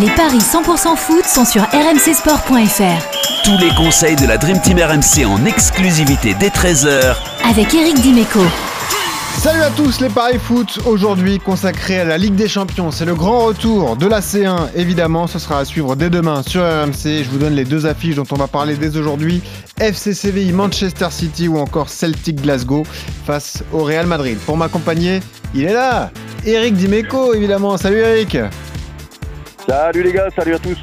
Les paris 100% foot sont sur rmcsport.fr. Tous les conseils de la Dream Team RMC en exclusivité dès 13h Avec Eric Dimeco. Salut à tous les paris foot, aujourd'hui consacré à la Ligue des Champions. C'est le grand retour de la C1, évidemment, ce sera à suivre dès demain sur RMC. Je vous donne les deux affiches dont on va parler dès aujourd'hui. FC Séville, Manchester City ou encore Celtic Glasgow face au Real Madrid. Pour m'accompagner, il est là Eric Dimeco, évidemment. Salut Eric Salut les gars, salut à tous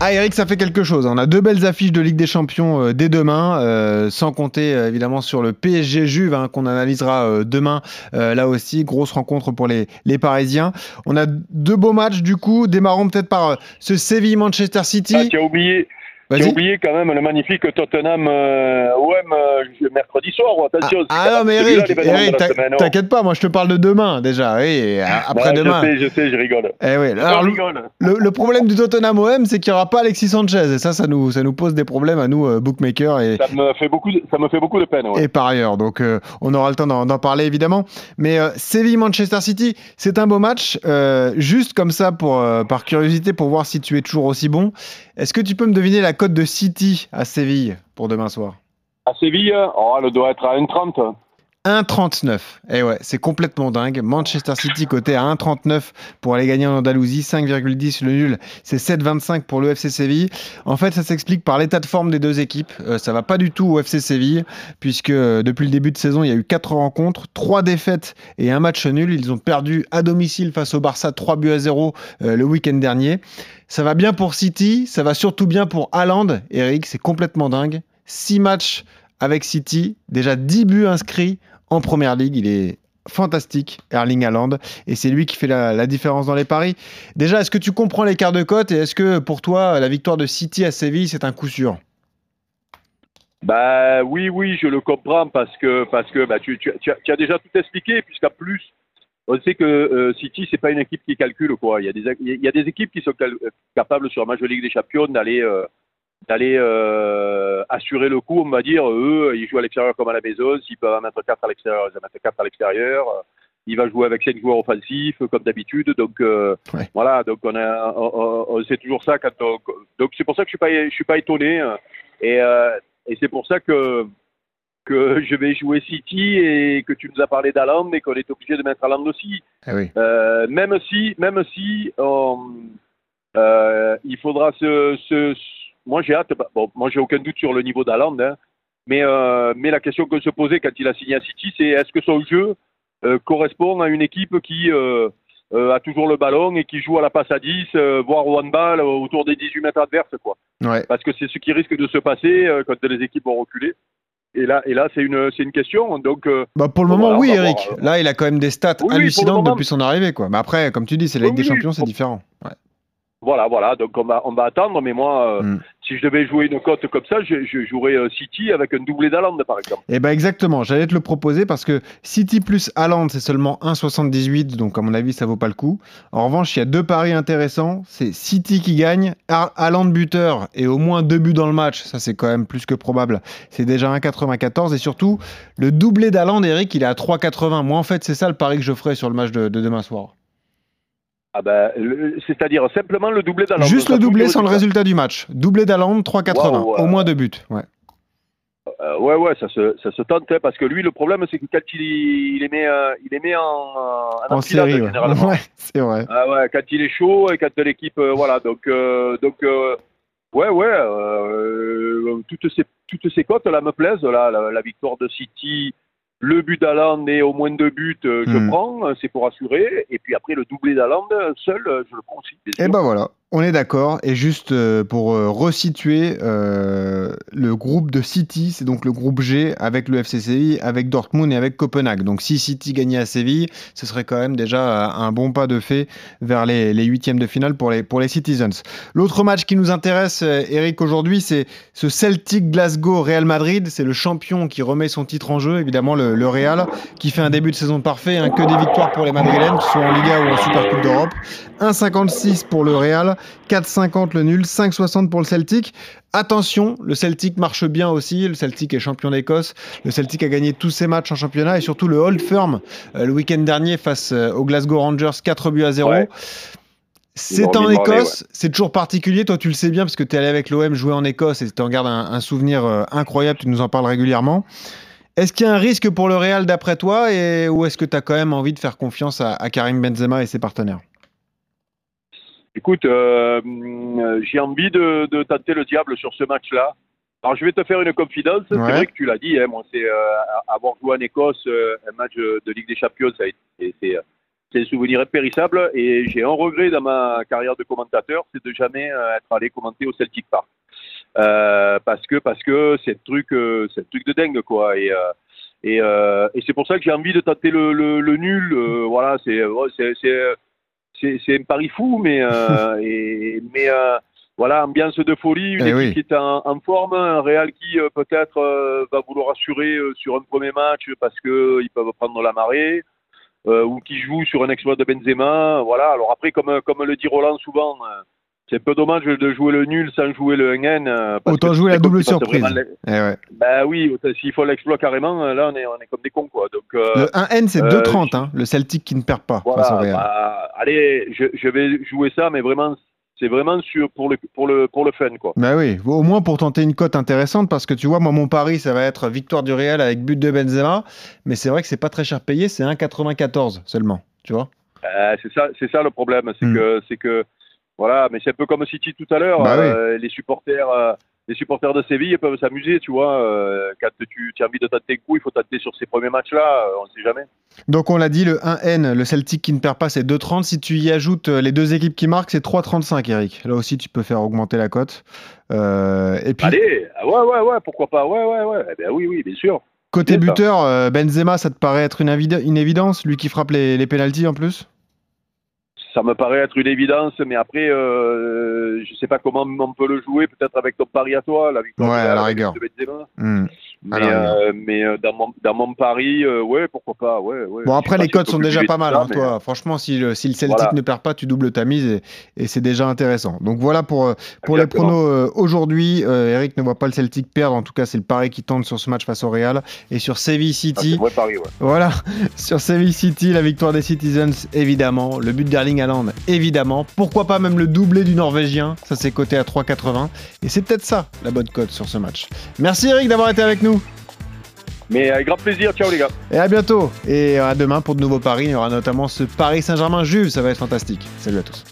Ah Eric, ça fait quelque chose. On a deux belles affiches de Ligue des Champions euh, dès demain, euh, sans compter euh, évidemment sur le PSG Juve hein, qu'on analysera demain. Là aussi, grosse rencontre pour les, les Parisiens. On a deux beaux matchs du coup. Démarrons peut-être par ce Séville-Manchester City. ah, Tu as oublié, Vas-y. oublié quand même le magnifique Tottenham euh, OM euh, mercredi soir. Attention, Ah quand non mais Eric, t'inquiète pas, moi je te parle de demain déjà. Oui, et a- après Ouais, demain. Je sais, je sais, je rigole. Eh oui. Alors, le, rigole. le- le problème du Tottenham OM, c'est qu'il n'y aura pas Alexis Sanchez. Et ça, ça nous, ça nous pose des problèmes à nous, euh, bookmakers et, Ça me fait beaucoup, de, ça me fait beaucoup de peine. ouais. et par ailleurs. Donc, euh, on aura le temps d'en parler évidemment. Mais Séville-Manchester City, c'est un beau match. Juste comme ça, pour, par curiosité, pour voir si tu es toujours aussi bon. Est-ce que tu peux me deviner la cote de City à Séville pour demain soir? À Séville, oh, elle doit être à 1,30. 1,39. Eh ouais, c'est complètement dingue. Manchester City côté à 1,39 pour aller gagner en Andalousie, 5,10 le nul, c'est 7,25 pour le FC Séville. En fait, ça s'explique par l'état de forme des deux équipes. Euh, ça va pas du tout au FC Séville, puisque euh, depuis le début de saison, il y a eu 4 rencontres, 3 défaites et un match nul. Ils ont perdu à domicile face au Barça 3 buts à 0 euh, le week-end dernier. Ça va bien pour City, ça va surtout bien pour Haaland. Eric, c'est complètement dingue. 6 matchs avec City, déjà 10 buts inscrits en première ligue. Il est fantastique, Erling Haaland, et c'est lui qui fait la, différence dans les paris. Déjà, est-ce que tu comprends l'écart de cote et est-ce que pour toi, la victoire de City à Séville, c'est un coup sûr? Bah oui, oui, je le comprends parce que parce que bah, tu, as, déjà tout expliqué puisqu'en plus on sait que euh, City c'est pas une équipe qui calcule quoi. Il y a des équipes qui sont capables sur la Major Ligue des Champions d'aller euh, d'aller euh, assurer le coup, on va dire. Eux, ils jouent à l'extérieur comme à la maison. S'ils peuvent en mettre 4 à l'extérieur, ils en mettent 4 à l'extérieur. Il va jouer avec 5 joueurs offensifs comme d'habitude. Donc euh, Ouais. voilà, donc on, a, on, on- on sait toujours ça quand on, donc c'est pour ça que je suis pas je suis pas étonné euh, et euh, et c'est pour ça que que je vais jouer City et que tu nous as parlé d'Aland et qu'on est obligé de mettre Aland aussi. Eh oui. Euh, même si, même si on- euh, il faudra se, se- moi j'ai hâte. Bon, moi j'ai aucun doute sur le niveau d'Aland, hein, mais euh, mais la question que se posait quand il a signé à City, c'est est-ce que son jeu euh, correspond à une équipe qui euh, a toujours le ballon et qui joue à la passe à 10, euh, voire au handball autour des 18 mètres adverses, quoi Ouais. parce que c'est ce qui risque de se passer quand les équipes vont reculer. Et là, et là, c'est une, une question. Donc, Bah pour le moment, voilà, oui, Eric. voir, alors. Là, il a quand même des stats Oui, hallucinantes depuis son arrivée, quoi. Mais après, comme tu dis, c'est la Oui, Ligue des Champions, c'est différent. Ouais. voilà, voilà. Donc, on va, on va attendre. Mais moi, Mm. Si je devais jouer une cote comme ça, je, jouerais euh, City avec un doublé d'Aland, par exemple. Eh ben exactement, j'allais te le proposer parce que City plus Haaland, c'est seulement 1,78, donc à mon avis, ça vaut pas le coup. En revanche, il y a deux paris intéressants. C'est City qui gagne, Haaland buteur et au moins deux buts dans le match. Ça, c'est quand même plus que probable. C'est déjà 1,94 et surtout, le doublé d'Haaland, Eric, il est à 3,80. Moi, en fait, c'est ça le pari que je ferai sur le match de demain soir. Ah ben, c'est-à-dire simplement le doublé d'Aland. Juste le doublé sans le résultat du match. Doublé d'Haaland, 3,80. Waouh, ouais. Au moins deux buts. Ouais. Euh, ouais, ouais, ça se, ça se tente, hein, parce que lui, le problème, c'est que quand il, il met, euh, il les met en, en, série, ouais. généralement. Ouais, c'est vrai. Ah ouais, quand il est chaud et quand l'équipe, euh, voilà, donc, euh, donc, ouais, ouais, toutes ces, toutes ces cotes là me plaisent, là, la, la victoire de City, le but d'Aland et au moins deux buts, euh, je Hmm. prends, euh, c'est pour assurer, et puis après le doublé d'Aland, seul, euh, je le prends aussi. Et sûr. ben voilà, on est d'accord. Et juste euh, pour euh, resituer euh, le groupe de City, c'est donc le groupe G avec le FC Séville, avec Dortmund et avec Copenhague. Donc si City gagnait à Séville, ce serait quand même déjà euh, un bon pas de fait vers les, les huitièmes de finale pour les, pour les Citizens. L'autre match qui nous intéresse, Eric, aujourd'hui, c'est ce Celtic Glasgow Real Madrid. C'est le champion qui remet son titre en jeu, évidemment le, le Real, qui fait un début de saison parfait, hein, que des victoires pour les Madrilènes, que ce soit en Liga ou en Super Coupe d'Europe. 1,56 pour le Real, 4,50 le nul, 5,60 pour le Celtic. Attention, le Celtic marche bien aussi. Le Celtic est champion d'Écosse. Le Celtic a gagné tous ses matchs en championnat et surtout le Old Firm euh, le week-end dernier face euh, aux Glasgow Rangers, 4 buts à 0. Ouais. C'est en Écosse, c'est toujours particulier. Toi, tu le sais bien parce que tu es allé avec l'OM jouer en Écosse et tu en gardes un, un souvenir euh, incroyable. Tu nous en parles régulièrement. Est-ce qu'il y a un risque pour le Real d'après toi et, ou est-ce que tu as quand même envie de faire confiance à, à Karim Benzema et ses partenaires? Écoute, euh, euh, j'ai envie de, de tenter le diable sur ce match-là. Alors, je vais te faire une confidence. Ouais. C'est vrai que tu l'as dit, hein, moi, c'est euh, avoir joué en Écosse euh, un match de Ligue des Champions, ça a été- c'est c'est un souvenir impérissable. Et j'ai un regret dans ma carrière de commentateur, c'est de jamais euh, être allé commenter au Celtic Park. Euh, parce que parce que c'est un truc, euh, c'est un truc de dingue, quoi. Et euh, et, euh, et c'est pour ça que j'ai envie de tenter le, le, le nul. euh, voilà, c'est ouais, c'est c'est c'est un pari fou, mais euh, et, mais euh, voilà, ambiance de folie, une Eh équipe oui. qui est en, en forme, un Real qui euh, peut-être euh, va vouloir assurer euh, sur un premier match parce que ils peuvent prendre la marée. ou qui joue sur un exploit de Benzema, voilà. Alors après, comme comme le dit Roland souvent, c'est un peu dommage de jouer le nul sans jouer le 1N. euh, Autant jouer la double surprise. les- Eh ouais. Bah oui, autant- s'il faut l'exploit carrément, euh, là on est on est comme des cons quoi. Donc euh, Le 1N, c'est euh, 2,30, hein, le Celtic qui ne perd pas face au voilà, Real. bah, allez, je, je vais jouer ça, mais vraiment, c'est vraiment sur, pour, le, pour, le, pour le fun, quoi. Bah oui, au moins pour tenter une cote intéressante, parce que tu vois, moi, mon pari, ça va être victoire du Real avec but de Benzema, mais c'est vrai que c'est pas très cher payé, c'est 1,94 seulement, tu vois. Euh, c'est ça, c'est ça le problème, c'est Hmm. que, c'est que, voilà, mais c'est un peu comme City tout à l'heure. Bah oui. euh, Les supporters, euh, les supporters de Séville peuvent s'amuser, tu vois. euh, quand tu, tu as envie de tenter un coup, il faut tenter sur ces premiers matchs-là. euh, on ne sait jamais. Donc on l'a dit, le 1N, le Celtic qui ne perd pas, c'est 2,30. Si tu y ajoutes les deux équipes qui marquent, c'est 3,35, Eric. Là aussi, tu peux faire augmenter la cote. Euh, et puis, Allez, ah ouais, ouais, ouais, pourquoi pas, ouais, ouais, ouais. Eh ben oui, oui, bien sûr. côté buteur, Benzema, ça te paraît être une évidence, lui qui frappe les, les pénalties en plus? Ça me paraît être une évidence, mais après, euh, je sais pas comment on peut le jouer, peut-être avec ton pari à toi, la victoire Ouais, de, à la de rigueur. Benzema. Mais, Alors, euh, mais euh, dans, mon, dans mon pari, euh, ouais, pourquoi pas, ouais, ouais. Bon, après, les si peut sont déjà pas mal, ça, hein, mais- toi. Franchement, si le, si le Celtic Voilà. ne perd pas, tu doubles ta mise et, et c'est déjà intéressant. Donc voilà pour, euh, pour les pronos euh, aujourd'hui. Euh, Eric ne voit pas le Celtic perdre. En tout cas, c'est le pari qui tente sur ce match face au Real. Et sur Seville Ah, City, pari, ouais. voilà, sur City, la victoire des Citizens, évidemment. Le but d'Erling Haaland, évidemment. Pourquoi pas même le doublé du Norvégien? Ça, c'est coté à 3,80. Et c'est peut-être ça, la bonne cote sur ce match. Merci Eric d'avoir été avec nous. Mais avec grand plaisir, ciao les gars. Et à bientôt. Et à demain pour de nouveaux paris. Il y aura notamment ce Paris Saint-Germain-Juve. Ça va être fantastique. Salut à tous.